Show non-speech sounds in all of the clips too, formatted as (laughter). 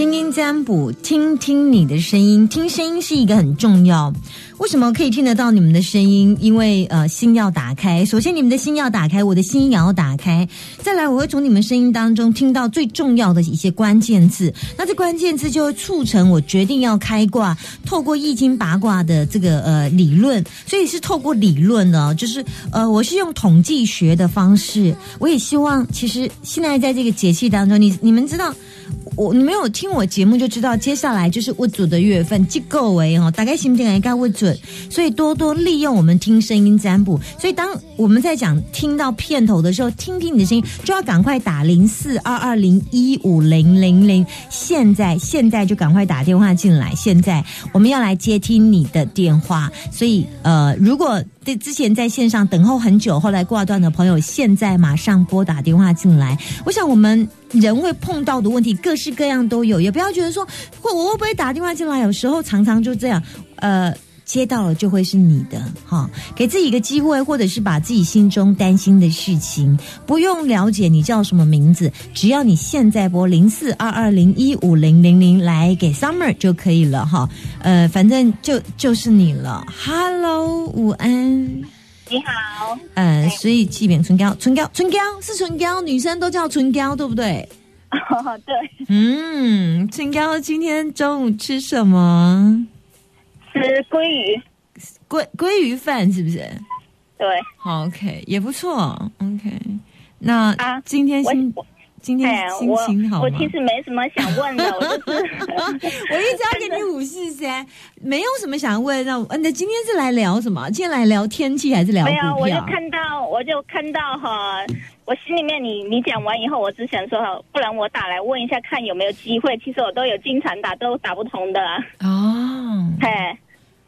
听音占卜，听听你的声音，听声音是一个很重要。为什么可以听得到你们的声音？因为呃，心要打开。首先，你们的心要打开，我的心也要打开。再来，我会从你们声音当中听到最重要的一些关键字。那这关键字就会促成我决定要开挂。透过易经八卦的这个呃理论，所以是透过理论的，就是呃，我是用统计学的方式。我也希望，其实现在在这个节气当中，你你们知道。我你没有听我节目就知道，接下来就是我准的月份，即构为哦，大概心情应该会准，所以多多利用我们听声音占卜。所以当我们在讲听到片头的时候，听听你的声音，就要赶快打零四二二零一五零零零，现在现在就赶快打电话进来，现在我们要来接听你的电话。所以呃，如果对之前在线上等候很久，后来挂断的朋友，现在马上拨打电话进来。我想我们。人会碰到的问题各式各样都有，也不要觉得说会我会不会打电话进来，有时候常常就这样，呃，接到了就会是你的哈，给自己一个机会，或者是把自己心中担心的事情，不用了解你叫什么名字，只要你现在拨零四二二零一五零零零来给 Summer 就可以了哈，呃，反正就就是你了，Hello，午安。你好，呃，所以气扁唇膏，唇膏，唇膏是唇膏，女生都叫唇膏，对不对？哦，(laughs) 对。嗯，唇膏今天中午吃什么？吃鲑鱼，鲑鲑鱼饭是不是？对。好，OK，也不错，OK。那啊，今天心。今天心情好吗？我其实没什么想问的，我就是 (laughs) 我一直要给你五四三，没有什么想问。那那今天是来聊什么？今天来聊天气还是聊？没有，我就看到，我就看到哈，我心里面你你讲完以后，我只想说哈，不然我打来问一下，看有没有机会。其实我都有经常打，都打不通的。哦，嘿，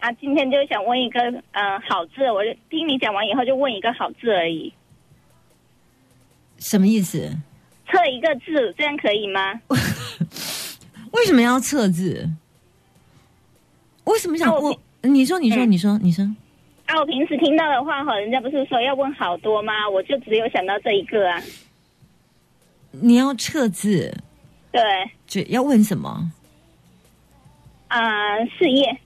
啊，今天就想问一个嗯好字，我就听你讲完以后就问一个好字而已。什么意思？测一个字，这样可以吗？(laughs) 为什么要测字？为什么想问？你说，你说，你说，你说。啊，我平时听到的话，哈，人家不是说要问好多吗？我就只有想到这一个啊。你要测字？对。就要问什么？啊，事业。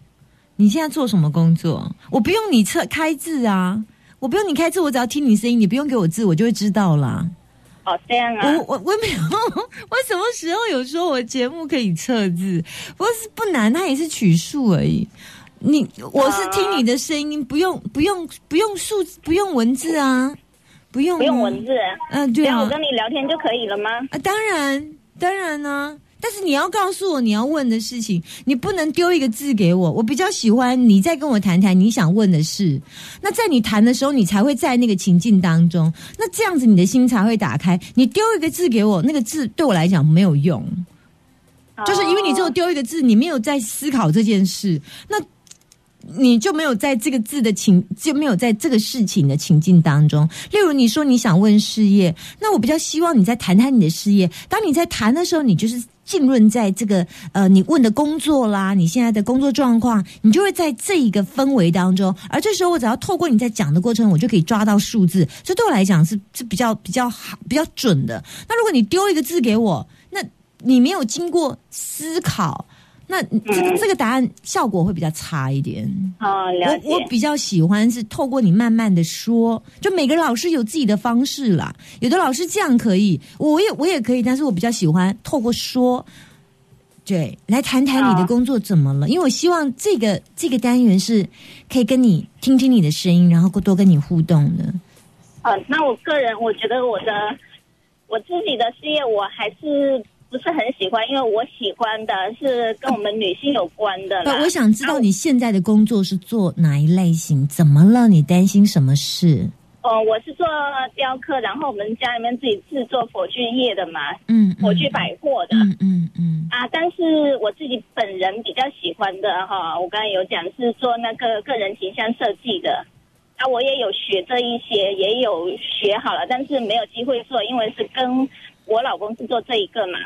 你现在做什么工作？我不用你测开字啊，我不用你开字，我只要听你声音，你不用给我字，我就会知道啦。哦，这样啊！我我我没有，(laughs) 我什么时候有说我节目可以测字？不是不难，它也是取数而已。你我是听你的声音，不用不用不用数字，不用文字啊，不用不用文字。嗯，对啊，我跟你聊天就可以了吗？啊，当然当然呢。但是你要告诉我你要问的事情，你不能丢一个字给我。我比较喜欢你再跟我谈谈你想问的事。那在你谈的时候，你才会在那个情境当中。那这样子你的心才会打开。你丢一个字给我，那个字对我来讲没有用，就是因为你只有丢一个字，你没有在思考这件事。那。你就没有在这个字的情，就没有在这个事情的情境当中。例如，你说你想问事业，那我比较希望你在谈谈你的事业。当你在谈的时候，你就是浸润在这个呃，你问的工作啦，你现在的工作状况，你就会在这一个氛围当中。而这时候，我只要透过你在讲的过程，我就可以抓到数字。这对我来讲是是比较比较好、比较准的。那如果你丢一个字给我，那你没有经过思考。那这个这个答案效果会比较差一点。哦，了解。我我比较喜欢是透过你慢慢的说，就每个老师有自己的方式啦。有的老师这样可以，我也我也可以，但是我比较喜欢透过说，对，来谈谈你的工作怎么了？因为我希望这个这个单元是可以跟你听听你的声音，然后多跟你互动的。嗯，那我个人我觉得我的我自己的事业我还是。不是很喜欢，因为我喜欢的是跟我们女性有关的。那我想知道你现在的工作是做哪一类型？怎么了？你担心什么事？哦，我是做雕刻，然后我们家里面自己制作佛具业的嘛，嗯，火炬百货的，嗯嗯嗯。啊，但是我自己本人比较喜欢的哈，我刚才有讲是做那个个人形象设计的。啊，我也有学这一些，也有学好了，但是没有机会做，因为是跟。我老公是做这一个嘛，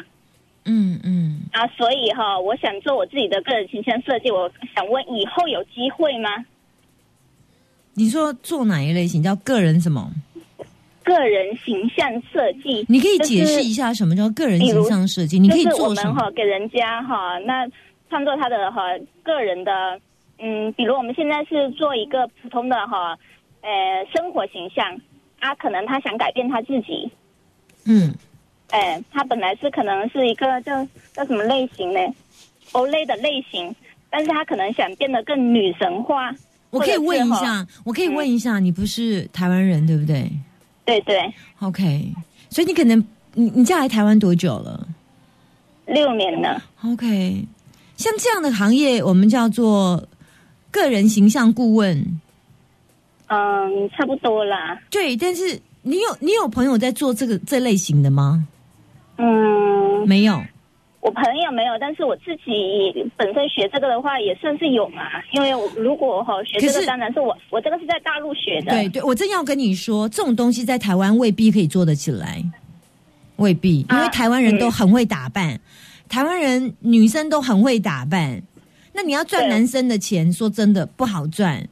嗯嗯，啊，所以哈，我想做我自己的个人形象设计。我想问，以后有机会吗？你说做哪一类型叫个人什么？个人形象设计，你可以解释一下什么叫个人形象设计？你可以就是我做什么？们哈给人家哈那创作他的哈个人的嗯，比如我们现在是做一个普通的哈呃生活形象，啊，可能他想改变他自己，嗯，哎，他本来是可能是一个叫叫什么类型呢？欧类的类型，但是他可能想变得更女神化。我可以问一下，我可以问一下，你不是台湾人对不对对对，？OK，所以你可能你你嫁来台湾多久了六年了，？OK，像这样的行业，我们叫做个人形象顾问。嗯，差不多啦。对，但是你有你有朋友在做这个这类型的吗？嗯，没有。我朋友没有，但是我自己本身学这个的话，也算是有嘛。因为我如果哈学这个，当然是我我这个是在大陆学的。对对，我正要跟你说，这种东西在台湾未必可以做得起来，未必，因为啊台湾人都嗯很会打扮，台湾人女生都很会打扮。那你要赚男生的钱，说真的不好赚。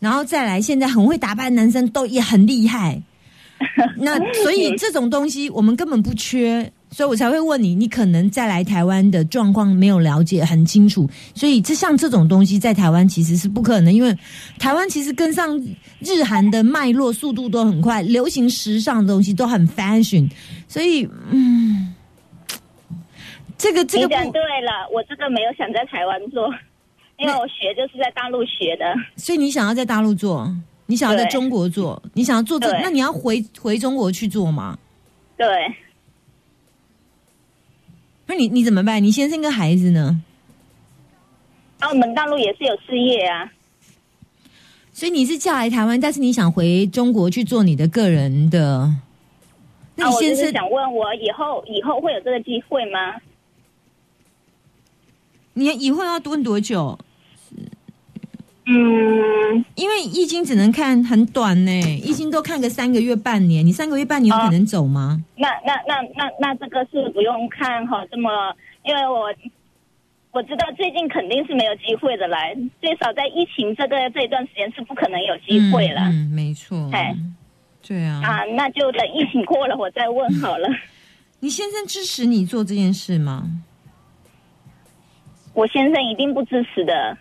然后再来，现在很会打扮的男生都也很厉害。(laughs) 那所以这种东西我们根本不缺，所以我才会问你，你可能再来台湾的状况没有了解很清楚，所以这像这种东西在台湾其实是不可能，因为台湾其实跟上日韩的脉络速度都很快，流行时尚的东西都很 fashion，所以嗯，这个这个不，对了，我这个没有想在台湾做，因为我学就是在大陆学的。所以你想要在大陆做，你想要在中国做，你想要做这，那你要回回中国去做吗？对，那你你怎么办？你先生跟孩子呢？啊，我们大陆也是有事业啊。所以你是嫁来台湾，但是你想回中国去做你的个人的。那你先生，想问我以后以后会有这个机会吗？你以后要蹲多久？嗯，因为易经只能看很短呢，易经都看个三个月、半年。你三个月、半年有可能走吗？那那那那那这个是不用看哈，这么，因为我我知道最近肯定是没有机会的来，最少在疫情这个这一段时间是不可能有机会了。嗯，嗯没错哎。对啊，啊，那就等疫情过了我再问好了。(laughs) 你先生支持你做这件事吗？我先生一定不支持的，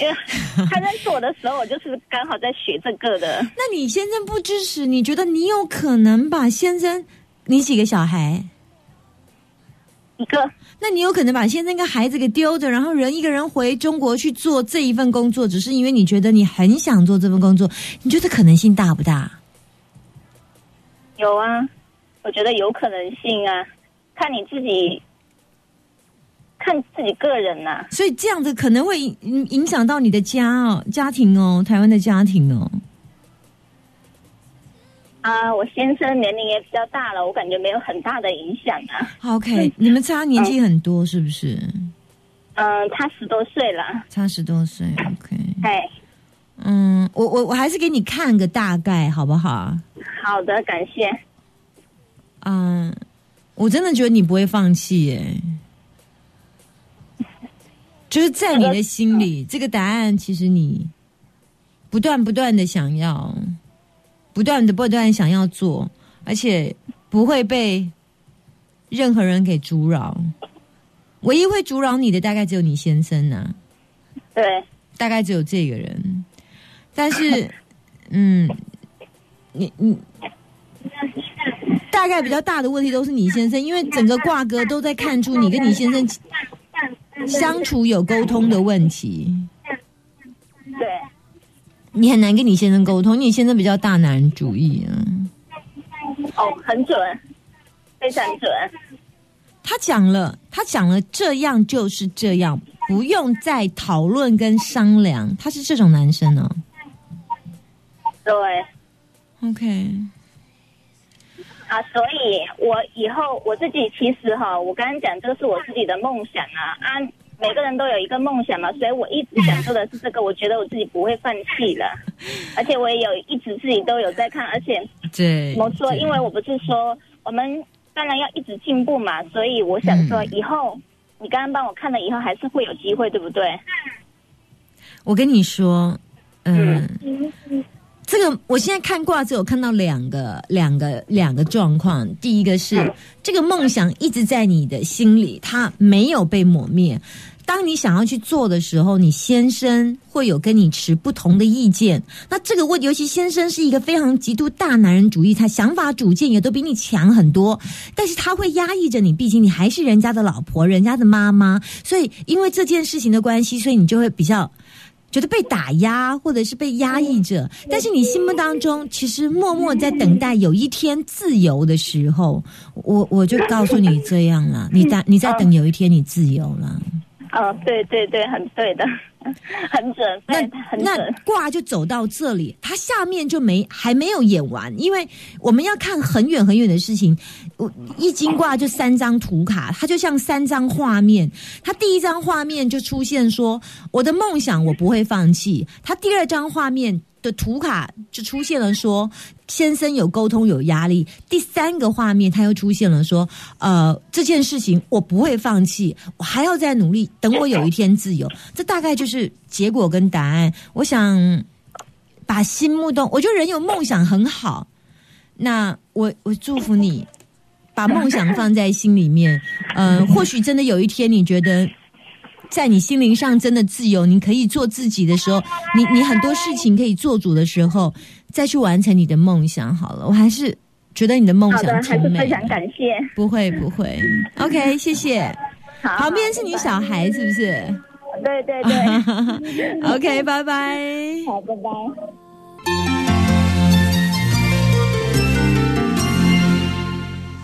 因为 (laughs) 他认识我的时候，我就是刚好在学这个的。那你先生不支持，你觉得你有可能把先生？你几个小孩？一个那你有可能把先生跟孩子给丢着，然后人一个人回中国去做这一份工作，只是因为你觉得你很想做这份工作，你觉得可能性大不大？有啊，我觉得有可能性啊，看你自己，看自己个人呐、所以这样子可能会影影响到你的家哦，家庭哦，台湾的家庭哦。啊。我先生年龄也比较大了，我感觉没有很大的影响啊。OK，你们差年纪很多是不是？嗯，差十多岁了，差十多岁，OK。哎，嗯，我我我还是给你看个大概好不好？好的，感谢。嗯，我真的觉得你不会放弃耶，就是在你的心里，这个答案其实你不断不断的想要，不断的不断地想要做，而且不会被任何人给阻扰。唯一会阻扰你的，大概只有你先生呐、对，大概只有这个人。但是，(laughs) 嗯，你你大概比较大的问题都是你先生，因为整个挂哥都在看出你跟你先生相处有沟通的问题，对，你很难跟你先生沟通，你先生比较大男人主义啊。哦，很准，非常准。他讲了，他讲了，这样就是这样，不用再讨论跟商量。他是这种男生呢、对 OK，啊，所以我以后我自己其实哈，我刚刚讲这个是我自己的梦想啊啊，每个人都有一个梦想嘛，所以我一直想做的是这个，我觉得我自己不会放弃了，而且我也有一直自己都有在看，而且对，没错，对。因为我不是说我们当然要一直进步嘛，所以我想说嗯。以后你刚刚帮我看了以后，还是会有机会，对不对？我跟你说，嗯，这个我现在看卦只有看到两个、两个、两个状况。第一个是这个梦想一直在你的心里，它没有被抹灭。当你想要去做的时候，你先生会有跟你持不同的意见。那这个问，尤其先生是一个非常极度大男人主义，他想法主见也都比你强很多，但是他会压抑着你，毕竟你还是人家的老婆，人家的妈妈。所以因为这件事情的关系，所以你就会比较觉得被打压，或者是被压抑着。但是你心目当中其实默默在等待有一天自由的时候，我我就告诉你这样了，你在你在等有一天你自由了。哦，对对对，很对的，(laughs) 很准，那很那卦就走到这里，它下面就没还没有演完，因为我们要看很远很远的事情。我易经卦就三张图卡，它就像三张画面。它第一张画面就出现说，我的梦想我不会放弃。它第二张画面。的图卡就出现了，说先生有沟通有压力。第三个画面他又出现了，说呃这件事情我不会放弃，我还要再努力，等我有一天自由。这大概就是结果跟答案。我想把心目中，我觉得人有梦想很好。那我我祝福你，把梦想放在心里面。嗯，或许真的有一天你觉得。在你心灵上真的自由，你可以做自己的时候，你你很多事情可以做主的时候，再去完成你的梦想。好了，我还是觉得你的梦想很美。非常感谢。不会不会，OK，谢谢。好，旁边是你小孩是不是？对对对。(laughs) OK，拜拜。好，拜拜。